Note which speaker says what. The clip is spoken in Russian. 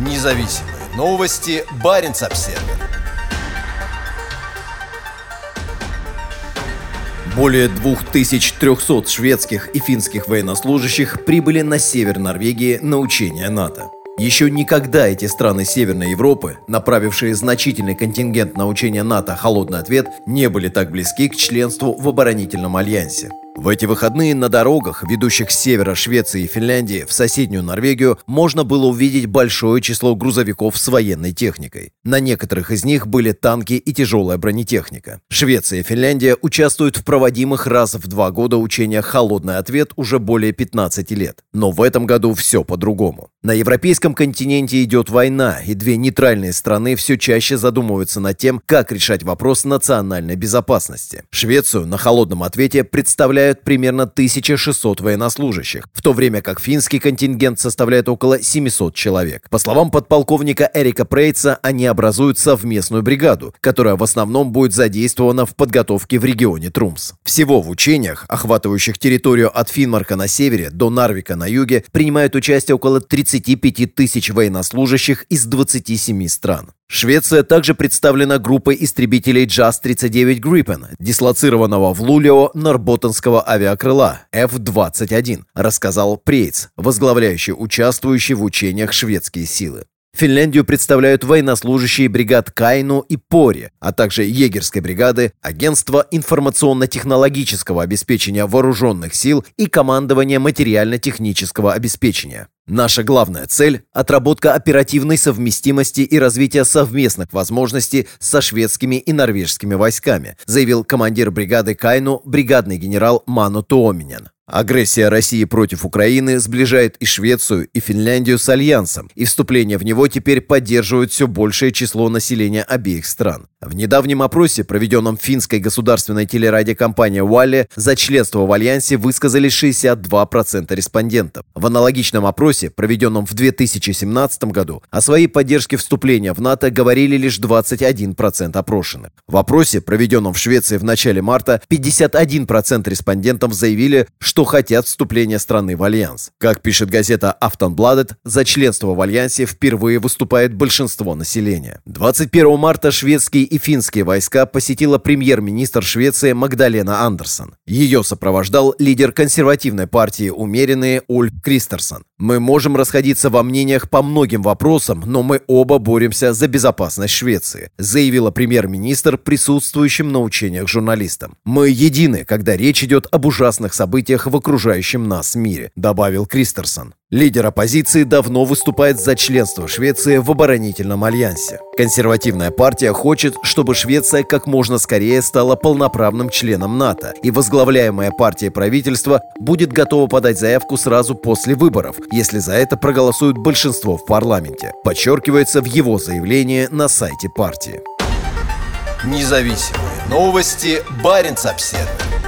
Speaker 1: Независимые новости. Барин обсерва Более 2300 шведских и финских военнослужащих прибыли на север Норвегии на учения НАТО. Еще никогда эти страны Северной Европы, направившие значительный контингент на учения НАТО «Холодный ответ», не были так близки к членству в оборонительном альянсе. В эти выходные на дорогах, ведущих с севера Швеции и Финляндии в соседнюю Норвегию, можно было увидеть большое число грузовиков с военной техникой. На некоторых из них были танки и тяжелая бронетехника. Швеция и Финляндия участвуют в проводимых раз в два года учениях «Холодный ответ» уже более 15 лет. Но в этом году все по-другому. На европейском континенте идет война, и две нейтральные страны все чаще задумываются над тем, как решать вопрос национальной безопасности. Швецию на «Холодном ответе» представляют составляют примерно 1600 военнослужащих, в то время как финский контингент составляет около 700 человек. По словам подполковника Эрика Прейца, они образуют совместную бригаду, которая в основном будет задействована в подготовке в регионе Трумс. Всего в учениях, охватывающих территорию от Финмарка на севере до Нарвика на юге, принимают участие около 35 тысяч военнослужащих из 27 стран. Швеция также представлена группой истребителей JAS-39 Gripen, дислоцированного в Лулио Норботтонского авиакрыла F-21, рассказал Прейц, возглавляющий участвующие в учениях шведские силы. Финляндию представляют военнослужащие бригад Кайну и Пори, а также егерской бригады, Агентства информационно-технологического обеспечения вооруженных сил и командования материально-технического обеспечения. Наша главная цель – отработка оперативной совместимости и развития совместных возможностей со шведскими и норвежскими войсками, заявил командир бригады Кайну бригадный генерал Ману Туоминен. Агрессия России против Украины сближает и Швецию, и Финляндию с Альянсом, и вступление в него теперь поддерживает все большее число населения обеих стран. В недавнем опросе, проведенном финской государственной телерадиокомпанией Yle, за членство в Альянсе высказались 62% респондентов. В аналогичном опросе, проведенном в 2017 году, о своей поддержке вступления в НАТО говорили лишь 21% опрошенных. В опросе, проведенном в Швеции в начале марта, 51% респондентов заявили, что хотят вступления страны в Альянс. Как пишет газета «Афтонбладет», за членство в Альянсе впервые выступает большинство населения. 21 марта шведские и финские войска посетила премьер-министр Швеции Магдалена Андерсон. Ее сопровождал лидер консервативной партии «Умеренные» Ульф Кристерсон. «Мы можем расходиться во мнениях по многим вопросам, но мы оба боремся за безопасность Швеции», заявила премьер-министр присутствующим на учениях журналистам. «Мы едины, когда речь идет об ужасных событиях в окружающем нас мире», добавил Кристерсон. Лидер оппозиции давно выступает за членство Швеции в оборонительном альянсе. Консервативная партия хочет, чтобы Швеция как можно скорее стала полноправным членом НАТО, и возглавляемая партия правительства будет готова подать заявку сразу после выборов, если за это проголосует большинство в парламенте, подчеркивается в его заявлении на сайте партии.
Speaker 2: Независимые новости. Барин обседный.